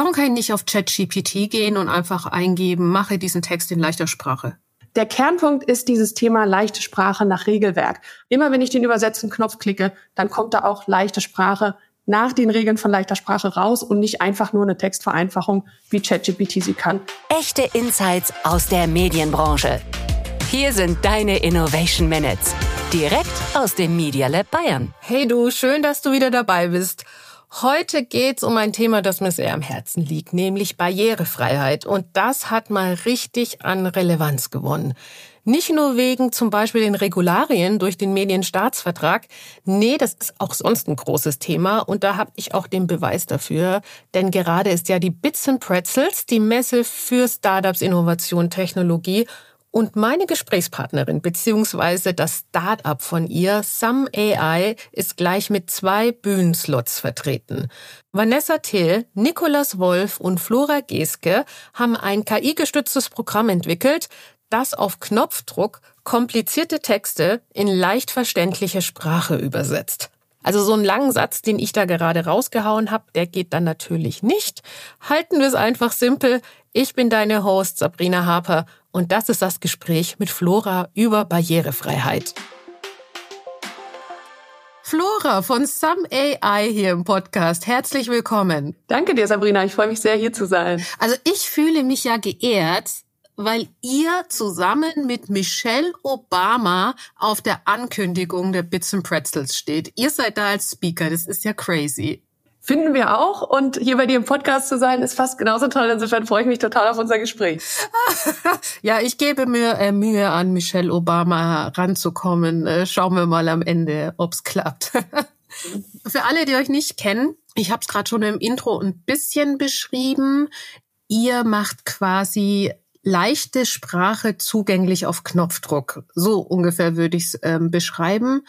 Warum kann ich nicht auf ChatGPT gehen und einfach eingeben, mache diesen Text in leichter Sprache? Der Kernpunkt ist dieses Thema leichte Sprache nach Regelwerk. Immer wenn ich den Übersetzen-Knopf klicke, dann kommt da auch leichte Sprache nach den Regeln von leichter Sprache raus und nicht einfach nur eine Textvereinfachung, wie ChatGPT sie kann. Echte Insights aus der Medienbranche. Hier sind deine Innovation Minutes. Direkt aus dem Media Lab Bayern. Hey du, schön, dass du wieder dabei bist. Heute geht's um ein Thema, das mir sehr am Herzen liegt, nämlich Barrierefreiheit. Und das hat mal richtig an Relevanz gewonnen. Nicht nur wegen zum Beispiel den Regularien durch den Medienstaatsvertrag. Nee, das ist auch sonst ein großes Thema und da habe ich auch den Beweis dafür. Denn gerade ist ja die Bits and Pretzels, die Messe für Startups, Innovation, Technologie und meine Gesprächspartnerin beziehungsweise das Start-up von ihr, Some AI, ist gleich mit zwei Bühnenslots vertreten. Vanessa Till, Nicolas Wolf und Flora Geske haben ein KI-gestütztes Programm entwickelt, das auf Knopfdruck komplizierte Texte in leicht verständliche Sprache übersetzt. Also so einen langen Satz, den ich da gerade rausgehauen habe, der geht dann natürlich nicht. Halten wir es einfach simpel. Ich bin deine Host Sabrina Harper und das ist das Gespräch mit Flora über Barrierefreiheit. Flora von Some AI hier im Podcast. Herzlich willkommen. Danke dir, Sabrina. Ich freue mich sehr, hier zu sein. Also ich fühle mich ja geehrt, weil ihr zusammen mit Michelle Obama auf der Ankündigung der Bits and Pretzels steht. Ihr seid da als Speaker. Das ist ja crazy. Finden wir auch. Und hier bei dir im Podcast zu sein, ist fast genauso toll. Insofern freue ich mich total auf unser Gespräch. ja, ich gebe mir äh, Mühe an, Michelle Obama ranzukommen. Äh, schauen wir mal am Ende, ob's klappt. Für alle, die euch nicht kennen, ich habe es gerade schon im Intro ein bisschen beschrieben. Ihr macht quasi leichte Sprache zugänglich auf Knopfdruck. So ungefähr würde ich es ähm, beschreiben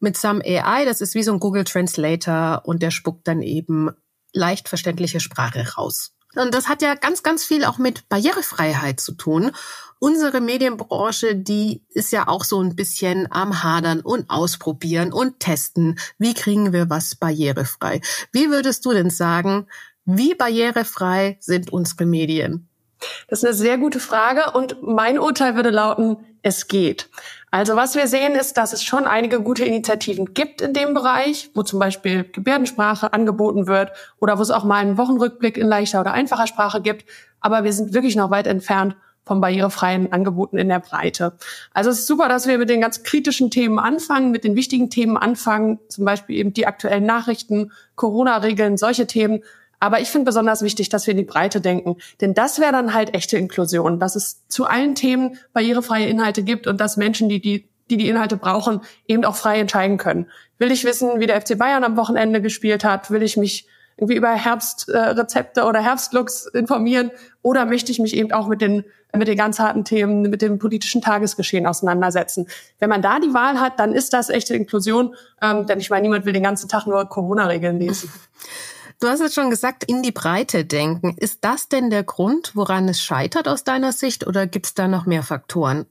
mit Some AI, das ist wie so ein Google Translator und der spuckt dann eben leicht verständliche Sprache raus. Und das hat ja ganz, ganz viel auch mit Barrierefreiheit zu tun. Unsere Medienbranche, die ist ja auch so ein bisschen am Hadern und Ausprobieren und Testen. Wie kriegen wir was barrierefrei? Wie würdest du denn sagen, wie barrierefrei sind unsere Medien? Das ist eine sehr gute Frage und mein Urteil würde lauten, es geht. Also was wir sehen ist, dass es schon einige gute Initiativen gibt in dem Bereich, wo zum Beispiel Gebärdensprache angeboten wird oder wo es auch mal einen Wochenrückblick in leichter oder einfacher Sprache gibt. Aber wir sind wirklich noch weit entfernt vom barrierefreien Angeboten in der Breite. Also es ist super, dass wir mit den ganz kritischen Themen anfangen, mit den wichtigen Themen anfangen, zum Beispiel eben die aktuellen Nachrichten, Corona-Regeln, solche Themen. Aber ich finde besonders wichtig, dass wir in die Breite denken. Denn das wäre dann halt echte Inklusion, dass es zu allen Themen barrierefreie Inhalte gibt und dass Menschen, die die, die, die Inhalte brauchen, eben auch frei entscheiden können. Will ich wissen, wie der FC Bayern am Wochenende gespielt hat? Will ich mich irgendwie über Herbstrezepte äh, oder Herbstlooks informieren? Oder möchte ich mich eben auch mit den, mit den ganz harten Themen, mit dem politischen Tagesgeschehen auseinandersetzen? Wenn man da die Wahl hat, dann ist das echte Inklusion. Ähm, denn ich meine, niemand will den ganzen Tag nur Corona-Regeln lesen. Du hast es schon gesagt, in die Breite denken. Ist das denn der Grund, woran es scheitert aus deiner Sicht oder gibt es da noch mehr Faktoren?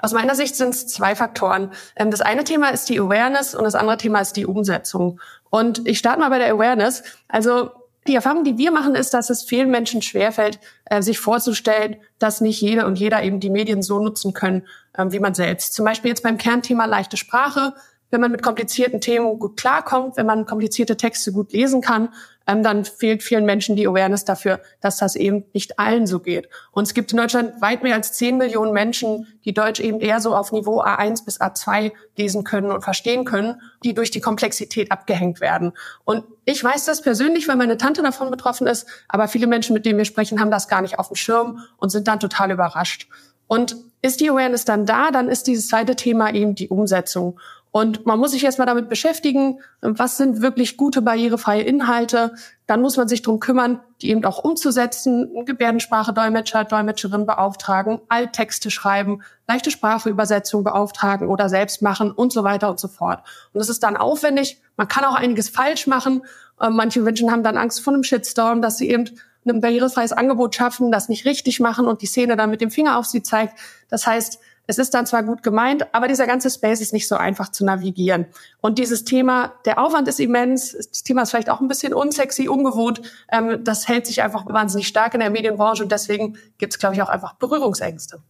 Aus meiner Sicht sind es zwei Faktoren. Ähm, das eine Thema ist die Awareness und das andere Thema ist die Umsetzung. Und ich starte mal bei der Awareness. Also die Erfahrung, die wir machen, ist, dass es vielen Menschen schwerfällt, äh, sich vorzustellen, dass nicht jede und jeder eben die Medien so nutzen können, ähm, wie man selbst. Zum Beispiel jetzt beim Kernthema leichte Sprache wenn man mit komplizierten Themen gut klarkommt, wenn man komplizierte Texte gut lesen kann, ähm, dann fehlt vielen Menschen die Awareness dafür, dass das eben nicht allen so geht. Und es gibt in Deutschland weit mehr als 10 Millionen Menschen, die Deutsch eben eher so auf Niveau A1 bis A2 lesen können und verstehen können, die durch die Komplexität abgehängt werden. Und ich weiß das persönlich, weil meine Tante davon betroffen ist, aber viele Menschen, mit denen wir sprechen, haben das gar nicht auf dem Schirm und sind dann total überrascht. Und ist die Awareness dann da, dann ist dieses zweite Thema eben die Umsetzung. Und man muss sich erstmal damit beschäftigen, was sind wirklich gute barrierefreie Inhalte. Dann muss man sich drum kümmern, die eben auch umzusetzen, Gebärdensprache, Dolmetscher, Dolmetscherin beauftragen, Alttexte schreiben, leichte Spracheübersetzung beauftragen oder selbst machen und so weiter und so fort. Und das ist dann aufwendig. Man kann auch einiges falsch machen. Äh, manche Menschen haben dann Angst vor einem Shitstorm, dass sie eben ein barrierefreies Angebot schaffen, das nicht richtig machen und die Szene dann mit dem Finger auf sie zeigt. Das heißt, es ist dann zwar gut gemeint, aber dieser ganze Space ist nicht so einfach zu navigieren. Und dieses Thema, der Aufwand ist immens, das Thema ist vielleicht auch ein bisschen unsexy, ungewohnt, ähm, das hält sich einfach wahnsinnig stark in der Medienbranche und deswegen gibt es, glaube ich, auch einfach Berührungsängste.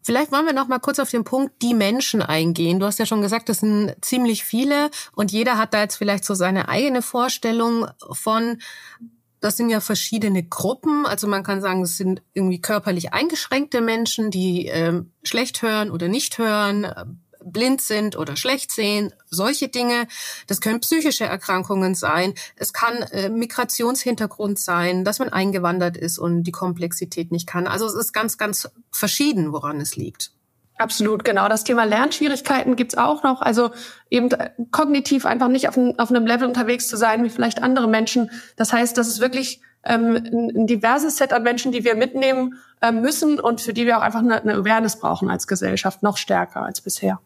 Vielleicht wollen wir noch mal kurz auf den Punkt die Menschen eingehen. Du hast ja schon gesagt, das sind ziemlich viele und jeder hat da jetzt vielleicht so seine eigene Vorstellung von, das sind ja verschiedene Gruppen. Also man kann sagen, es sind irgendwie körperlich eingeschränkte Menschen, die äh, schlecht hören oder nicht hören, äh, blind sind oder schlecht sehen, solche Dinge. Das können psychische Erkrankungen sein. Es kann äh, Migrationshintergrund sein, dass man eingewandert ist und die Komplexität nicht kann. Also es ist ganz, ganz verschieden, woran es liegt. Absolut, genau. Das Thema Lernschwierigkeiten gibt's auch noch. Also eben äh, kognitiv einfach nicht auf, ein, auf einem Level unterwegs zu sein wie vielleicht andere Menschen. Das heißt, das ist wirklich ähm, ein, diverses Set an Menschen, die wir mitnehmen äh, müssen und für die wir auch einfach eine, eine Awareness brauchen als Gesellschaft, noch stärker als bisher.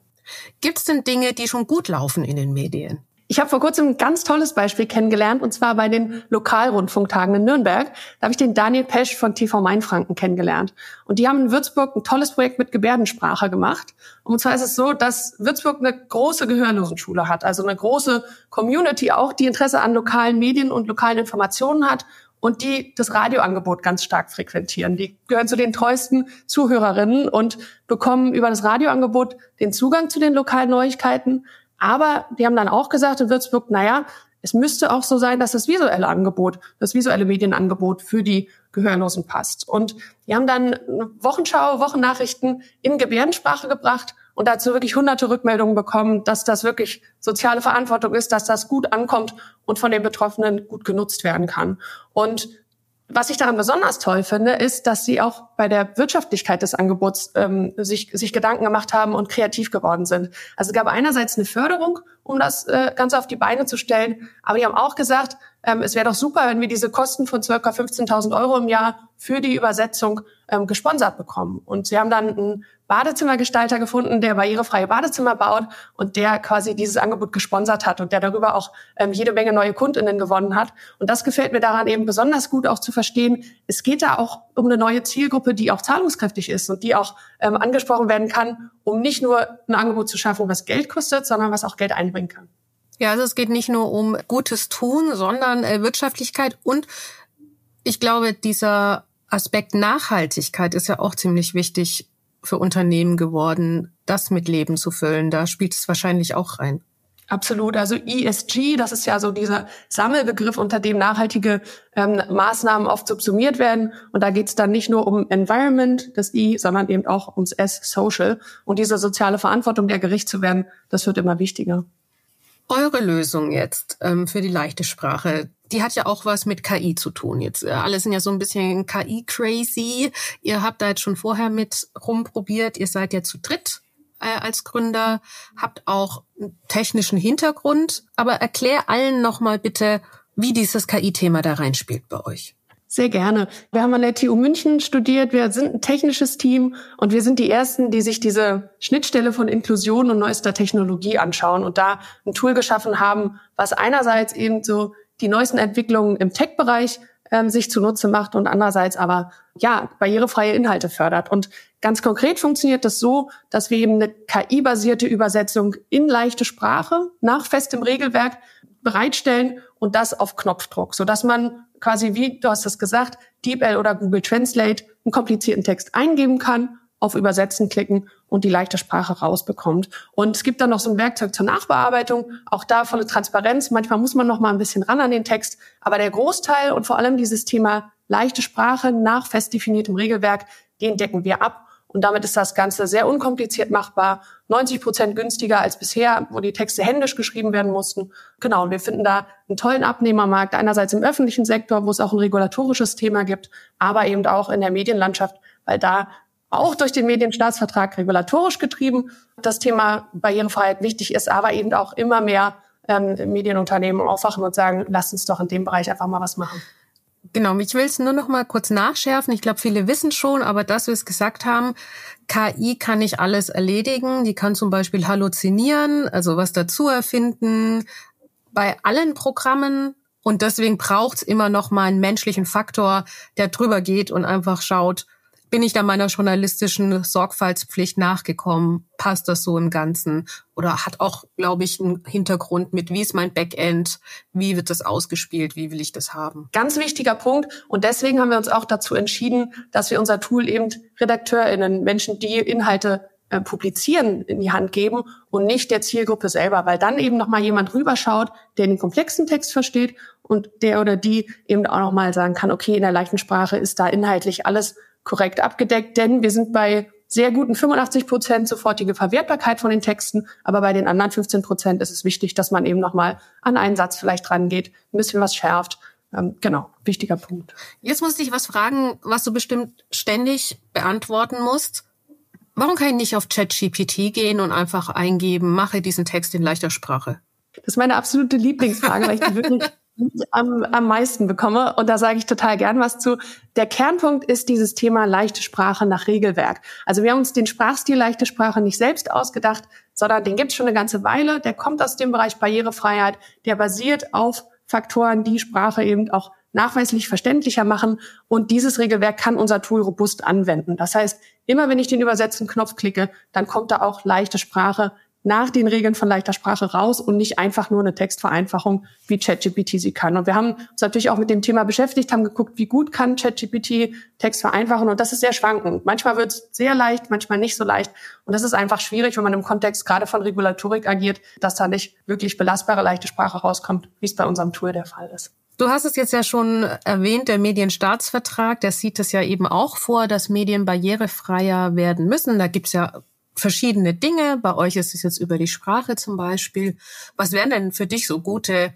Gibt's denn Dinge, die schon gut laufen in den Medien? Ich habe vor kurzem ein ganz tolles Beispiel kennengelernt, und zwar bei den Lokalrundfunktagen in Nürnberg. Da habe ich den Daniel Pesch von TV Mainfranken kennengelernt. Und die haben in Würzburg ein tolles Projekt mit Gebärdensprache gemacht. Und zwar ist es so, dass Würzburg eine große Gehörlosenschule hat, also eine große Community auch, die Interesse an lokalen Medien und lokalen Informationen hat und die das Radioangebot ganz stark frequentieren. Die gehören zu den treuesten Zuhörerinnen und bekommen über das Radioangebot den Zugang zu den lokalen Neuigkeiten, aber die haben dann auch gesagt in Würzburg, naja, es müsste auch so sein, dass das visuelle Angebot, das visuelle Medienangebot für die Gehörlosen passt. Und die haben dann Wochenschau, Wochennachrichten in Gebärdensprache gebracht und dazu wirklich hunderte Rückmeldungen bekommen, dass das wirklich soziale Verantwortung ist, dass das gut ankommt und von den Betroffenen gut genutzt werden kann. Und was ich daran besonders toll finde, ist, dass sie auch bei der Wirtschaftlichkeit des Angebots ähm, sich, sich Gedanken gemacht haben und kreativ geworden sind. Also es gab einerseits eine Förderung, um das äh, Ganze auf die Beine zu stellen, aber die haben auch gesagt, ähm, es wäre doch super, wenn wir diese Kosten von circa 15.000 Euro im Jahr für die Übersetzung ähm, gesponsert bekommen. Und sie haben dann einen Badezimmergestalter gefunden, der barrierefreie Badezimmer baut und der quasi dieses Angebot gesponsert hat und der darüber auch ähm, jede Menge neue Kundinnen gewonnen hat. Und das gefällt mir daran eben besonders gut auch zu verstehen. Es geht da auch um eine neue Zielgruppe, die auch zahlungskräftig ist und die auch ähm, angesprochen werden kann, um nicht nur ein Angebot zu schaffen, was Geld kostet, sondern was auch Geld einbringen kann. Ja, also es geht nicht nur um gutes Tun, sondern äh, Wirtschaftlichkeit und ich glaube, dieser Aspekt Nachhaltigkeit ist ja auch ziemlich wichtig für Unternehmen geworden, das mit Leben zu füllen. Da spielt es wahrscheinlich auch rein. Absolut. Also ESG, das ist ja so dieser Sammelbegriff, unter dem nachhaltige ähm, Maßnahmen oft subsumiert werden. Und da geht es dann nicht nur um Environment, das I, sondern eben auch ums S, Social. Und diese soziale Verantwortung, der gerecht zu werden, das wird immer wichtiger. Eure Lösung jetzt ähm, für die leichte Sprache, die hat ja auch was mit KI zu tun. Jetzt äh, alle sind ja so ein bisschen KI-crazy. Ihr habt da jetzt schon vorher mit rumprobiert. Ihr seid ja zu dritt äh, als Gründer, habt auch einen technischen Hintergrund. Aber erklär allen nochmal bitte, wie dieses KI-Thema da reinspielt bei euch. Sehr gerne. Wir haben an der TU München studiert. Wir sind ein technisches Team und wir sind die Ersten, die sich diese Schnittstelle von Inklusion und neuester Technologie anschauen und da ein Tool geschaffen haben, was einerseits eben so die neuesten Entwicklungen im Tech-Bereich ähm, sich zunutze macht und andererseits aber ja barrierefreie Inhalte fördert. Und ganz konkret funktioniert das so, dass wir eben eine KI-basierte Übersetzung in leichte Sprache nach festem Regelwerk bereitstellen und das auf Knopfdruck, so dass man quasi wie du hast es gesagt, DeepL oder Google Translate einen komplizierten Text eingeben kann auf Übersetzen klicken und die leichte Sprache rausbekommt. Und es gibt dann noch so ein Werkzeug zur Nachbearbeitung, auch da volle Transparenz. Manchmal muss man noch mal ein bisschen ran an den Text, aber der Großteil und vor allem dieses Thema leichte Sprache nach fest definiertem Regelwerk, den decken wir ab. Und damit ist das Ganze sehr unkompliziert machbar, 90 Prozent günstiger als bisher, wo die Texte händisch geschrieben werden mussten. Genau, und wir finden da einen tollen Abnehmermarkt, einerseits im öffentlichen Sektor, wo es auch ein regulatorisches Thema gibt, aber eben auch in der Medienlandschaft, weil da auch durch den Medienstaatsvertrag regulatorisch getrieben das Thema Barrierefreiheit wichtig ist, aber eben auch immer mehr ähm, Medienunternehmen aufwachen und sagen, lasst uns doch in dem Bereich einfach mal was machen. Genau, ich will es nur noch mal kurz nachschärfen. Ich glaube, viele wissen schon, aber dass wir es gesagt haben, KI kann nicht alles erledigen. Die kann zum Beispiel halluzinieren, also was dazu erfinden. Bei allen Programmen und deswegen braucht es immer noch mal einen menschlichen Faktor, der drüber geht und einfach schaut, bin ich da meiner journalistischen Sorgfaltspflicht nachgekommen? Passt das so im Ganzen? Oder hat auch, glaube ich, einen Hintergrund mit, wie ist mein Backend? Wie wird das ausgespielt? Wie will ich das haben? Ganz wichtiger Punkt. Und deswegen haben wir uns auch dazu entschieden, dass wir unser Tool eben RedakteurInnen, Menschen, die Inhalte äh, publizieren in die Hand geben und nicht der Zielgruppe selber, weil dann eben noch mal jemand rüberschaut, der den komplexen Text versteht und der oder die eben auch noch mal sagen kann, okay, in der leichten Sprache ist da inhaltlich alles korrekt abgedeckt, denn wir sind bei sehr guten 85 Prozent sofortige Verwertbarkeit von den Texten, aber bei den anderen 15 Prozent ist es wichtig, dass man eben noch mal an einen Satz vielleicht rangeht, ein bisschen was schärft. Ähm, genau, wichtiger Punkt. Jetzt muss ich was fragen, was du bestimmt ständig beantworten musst. Warum kann ich nicht auf ChatGPT gehen und einfach eingeben, mache diesen Text in leichter Sprache? Das ist meine absolute Lieblingsfrage, weil ich die wirklich am, am meisten bekomme. Und da sage ich total gern was zu. Der Kernpunkt ist dieses Thema leichte Sprache nach Regelwerk. Also wir haben uns den Sprachstil leichte Sprache nicht selbst ausgedacht, sondern den gibt es schon eine ganze Weile. Der kommt aus dem Bereich Barrierefreiheit. Der basiert auf Faktoren, die Sprache eben auch nachweislich verständlicher machen. Und dieses Regelwerk kann unser Tool robust anwenden. Das heißt, immer wenn ich den Übersetzen-Knopf klicke, dann kommt da auch leichte Sprache nach den Regeln von leichter Sprache raus und nicht einfach nur eine Textvereinfachung, wie ChatGPT sie kann. Und wir haben uns natürlich auch mit dem Thema beschäftigt, haben geguckt, wie gut kann ChatGPT Text vereinfachen. Und das ist sehr schwankend. Manchmal wird es sehr leicht, manchmal nicht so leicht. Und das ist einfach schwierig, wenn man im Kontext gerade von Regulatorik agiert, dass da nicht wirklich belastbare leichte Sprache rauskommt, wie es bei unserem Tool der Fall ist. Du hast es jetzt ja schon erwähnt, der Medienstaatsvertrag, der sieht es ja eben auch vor, dass Medien barrierefreier werden müssen. Da gibt's ja verschiedene Dinge. Bei euch ist es jetzt über die Sprache zum Beispiel. Was wären denn für dich so gute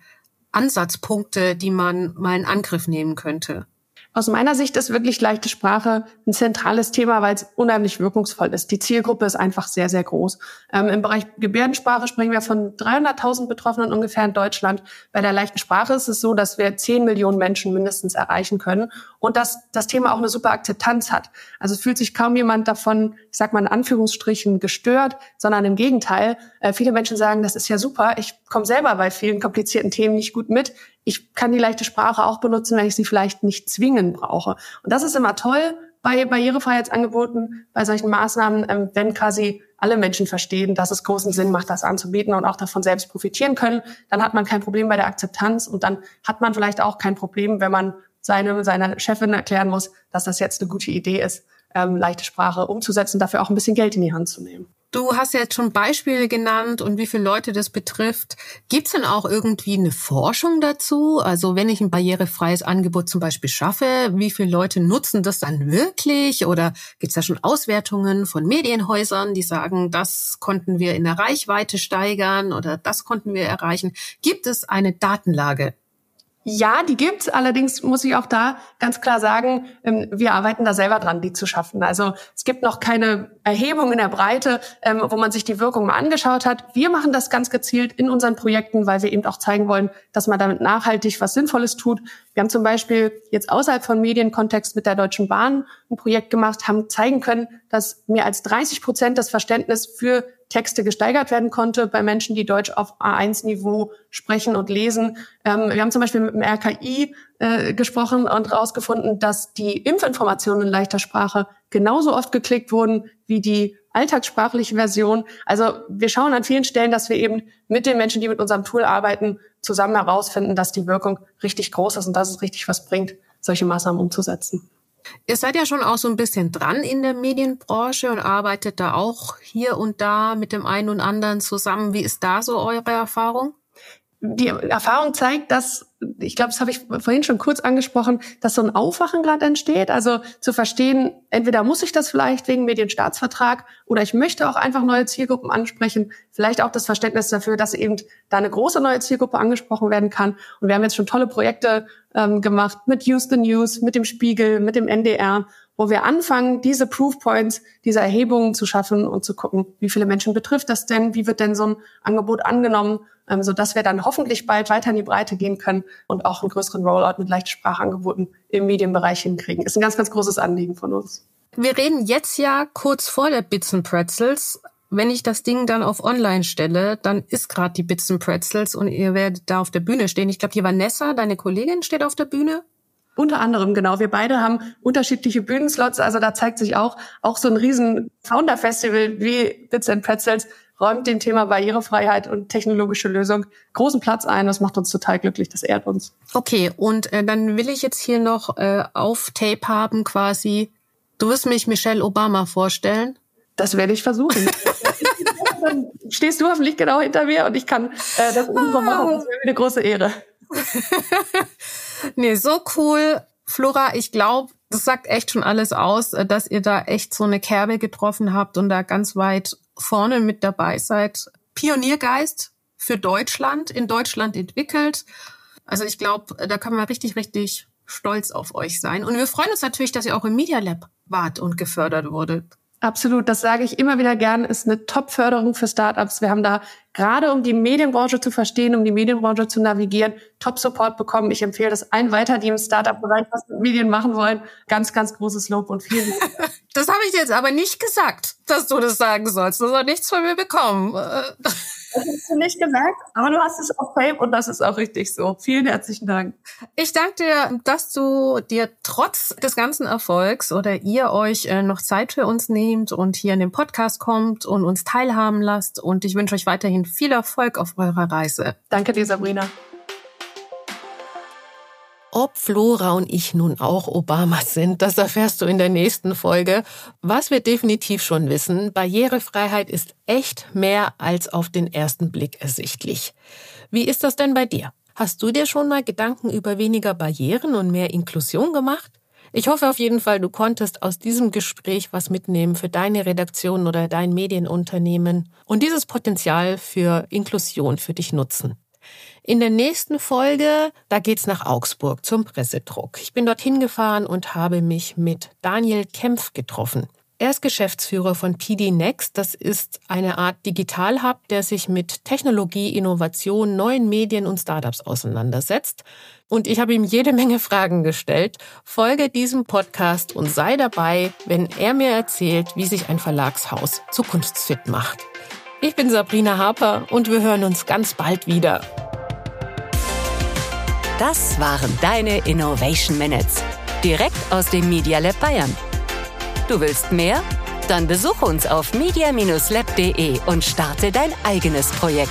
Ansatzpunkte, die man mal in Angriff nehmen könnte? Aus meiner Sicht ist wirklich leichte Sprache ein zentrales Thema, weil es unheimlich wirkungsvoll ist. Die Zielgruppe ist einfach sehr, sehr groß. Ähm, Im Bereich Gebärdensprache sprechen wir von 300.000 Betroffenen ungefähr in Deutschland. Bei der leichten Sprache ist es so, dass wir 10 Millionen Menschen mindestens erreichen können und dass das Thema auch eine super Akzeptanz hat. Also es fühlt sich kaum jemand davon, ich sag mal in Anführungsstrichen, gestört, sondern im Gegenteil. Äh, viele Menschen sagen, das ist ja super. Ich komme selber bei vielen komplizierten Themen nicht gut mit ich kann die leichte Sprache auch benutzen, wenn ich sie vielleicht nicht zwingend brauche. Und das ist immer toll bei Barrierefreiheitsangeboten, bei solchen Maßnahmen, ähm, wenn quasi alle Menschen verstehen, dass es großen Sinn macht, das anzubieten und auch davon selbst profitieren können, dann hat man kein Problem bei der Akzeptanz und dann hat man vielleicht auch kein Problem, wenn man seine, seiner Chefin erklären muss, dass das jetzt eine gute Idee ist, ähm, leichte Sprache umzusetzen, dafür auch ein bisschen Geld in die Hand zu nehmen. Du hast ja jetzt schon Beispiele genannt und wie viele Leute das betrifft. Gibt es denn auch irgendwie eine Forschung dazu? Also wenn ich ein barrierefreies Angebot zum Beispiel schaffe, wie viele Leute nutzen das dann wirklich? Oder gibt es da schon Auswertungen von Medienhäusern, die sagen, das konnten wir in der Reichweite steigern oder das konnten wir erreichen? Gibt es eine Datenlage ja, die gibt's. Allerdings muss ich auch da ganz klar sagen, ähm, wir arbeiten da selber dran, die zu schaffen. Also es gibt noch keine Erhebung in der Breite, ähm, wo man sich die Wirkung mal angeschaut hat. Wir machen das ganz gezielt in unseren Projekten, weil wir eben auch zeigen wollen, dass man damit nachhaltig was Sinnvolles tut. Wir haben zum Beispiel jetzt außerhalb von Medienkontext mit der Deutschen Bahn ein Projekt gemacht, haben zeigen können, dass mehr als 30 Prozent das Verständnis für Texte gesteigert werden konnte bei Menschen, die Deutsch auf A1-Niveau sprechen und lesen. Ähm, wir haben zum Beispiel mit dem RKI äh, gesprochen und herausgefunden, dass die Impfinformationen in leichter Sprache genauso oft geklickt wurden wie die alltagssprachliche Version. Also wir schauen an vielen Stellen, dass wir eben mit den Menschen, die mit unserem Tool arbeiten, zusammen herausfinden, dass die Wirkung richtig groß ist und dass es richtig was bringt, solche Maßnahmen umzusetzen. Ihr seid ja schon auch so ein bisschen dran in der Medienbranche und arbeitet da auch hier und da mit dem einen und anderen zusammen. Wie ist da so eure Erfahrung? Die Erfahrung zeigt, dass ich glaube, das habe ich vorhin schon kurz angesprochen, dass so ein Aufwachen gerade entsteht. Also zu verstehen, entweder muss ich das vielleicht wegen Medienstaatsvertrag oder ich möchte auch einfach neue Zielgruppen ansprechen. Vielleicht auch das Verständnis dafür, dass eben da eine große neue Zielgruppe angesprochen werden kann. Und wir haben jetzt schon tolle Projekte ähm, gemacht mit Use the News, mit dem Spiegel, mit dem NDR, wo wir anfangen, diese Proof Points, diese Erhebungen zu schaffen und zu gucken, wie viele Menschen betrifft das denn, wie wird denn so ein Angebot angenommen, ähm, so dass wir dann hoffentlich bald weiter in die Breite gehen können und auch einen größeren Rollout mit leichten Sprachangeboten im Medienbereich hinkriegen. Ist ein ganz, ganz großes Anliegen von uns. Wir reden jetzt ja kurz vor der Bits and Pretzels. Wenn ich das Ding dann auf Online stelle, dann ist gerade die Bits and Pretzels und ihr werdet da auf der Bühne stehen. Ich glaube, die Vanessa, deine Kollegin, steht auf der Bühne. Unter anderem, genau. Wir beide haben unterschiedliche Bühnenslots. Also da zeigt sich auch, auch so ein riesen Founder-Festival wie Bits and Pretzels räumt dem Thema Barrierefreiheit und technologische Lösung großen Platz ein. Das macht uns total glücklich. Das ehrt uns. Okay. Und äh, dann will ich jetzt hier noch äh, auf Tape haben quasi. Du wirst mich Michelle Obama vorstellen. Das werde ich versuchen. dann stehst du hoffentlich genau hinter mir und ich kann äh, das irgendwann machen. Das wäre eine große Ehre. nee, so cool. Flora, ich glaube, das sagt echt schon alles aus, äh, dass ihr da echt so eine Kerbe getroffen habt und da ganz weit vorne mit dabei seid. Pioniergeist für Deutschland, in Deutschland entwickelt. Also ich glaube, da kann man richtig, richtig stolz auf euch sein. Und wir freuen uns natürlich, dass ihr auch im Media Lab wart und gefördert wurdet. Absolut, das sage ich immer wieder gern, ist eine Top-Förderung für Startups. Wir haben da gerade um die Medienbranche zu verstehen, um die Medienbranche zu navigieren, Top-Support bekommen. Ich empfehle das ein weiter, die im Startup-Bereich was mit Medien machen wollen. Ganz, ganz großes Lob und vielen Dank. Das habe ich jetzt aber nicht gesagt, dass du das sagen sollst. Du sollst nichts von mir bekommen. Das hast du nicht gesagt, aber du hast es auf Fame und das ist auch richtig so. Vielen herzlichen Dank. Ich danke dir, dass du dir trotz des ganzen Erfolgs oder ihr euch äh, noch Zeit für uns nehmt und hier in den Podcast kommt und uns teilhaben lasst. Und ich wünsche euch weiterhin viel Erfolg auf eurer Reise. Danke dir, Sabrina. Ob Flora und ich nun auch Obamas sind, das erfährst du in der nächsten Folge. Was wir definitiv schon wissen, Barrierefreiheit ist echt mehr als auf den ersten Blick ersichtlich. Wie ist das denn bei dir? Hast du dir schon mal Gedanken über weniger Barrieren und mehr Inklusion gemacht? Ich hoffe auf jeden Fall, du konntest aus diesem Gespräch was mitnehmen für deine Redaktion oder dein Medienunternehmen und dieses Potenzial für Inklusion für dich nutzen. In der nächsten Folge, da geht's nach Augsburg zum Pressedruck. Ich bin dorthin gefahren und habe mich mit Daniel Kempf getroffen. Er ist Geschäftsführer von PD Next. Das ist eine Art Digitalhub, der sich mit Technologie, Innovation, neuen Medien und Startups auseinandersetzt. Und ich habe ihm jede Menge Fragen gestellt. Folge diesem Podcast und sei dabei, wenn er mir erzählt, wie sich ein Verlagshaus zukunftsfit macht. Ich bin Sabrina Harper und wir hören uns ganz bald wieder. Das waren deine Innovation Minutes. Direkt aus dem Media Lab Bayern. Du willst mehr? Dann besuche uns auf media-lab.de und starte dein eigenes Projekt.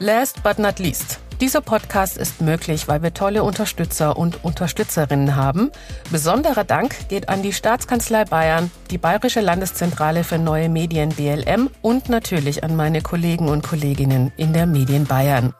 Last but not least. Dieser Podcast ist möglich, weil wir tolle Unterstützer und Unterstützerinnen haben. Besonderer Dank geht an die Staatskanzlei Bayern, die Bayerische Landeszentrale für neue Medien BLM und natürlich an meine Kollegen und Kolleginnen in der Medien Bayern.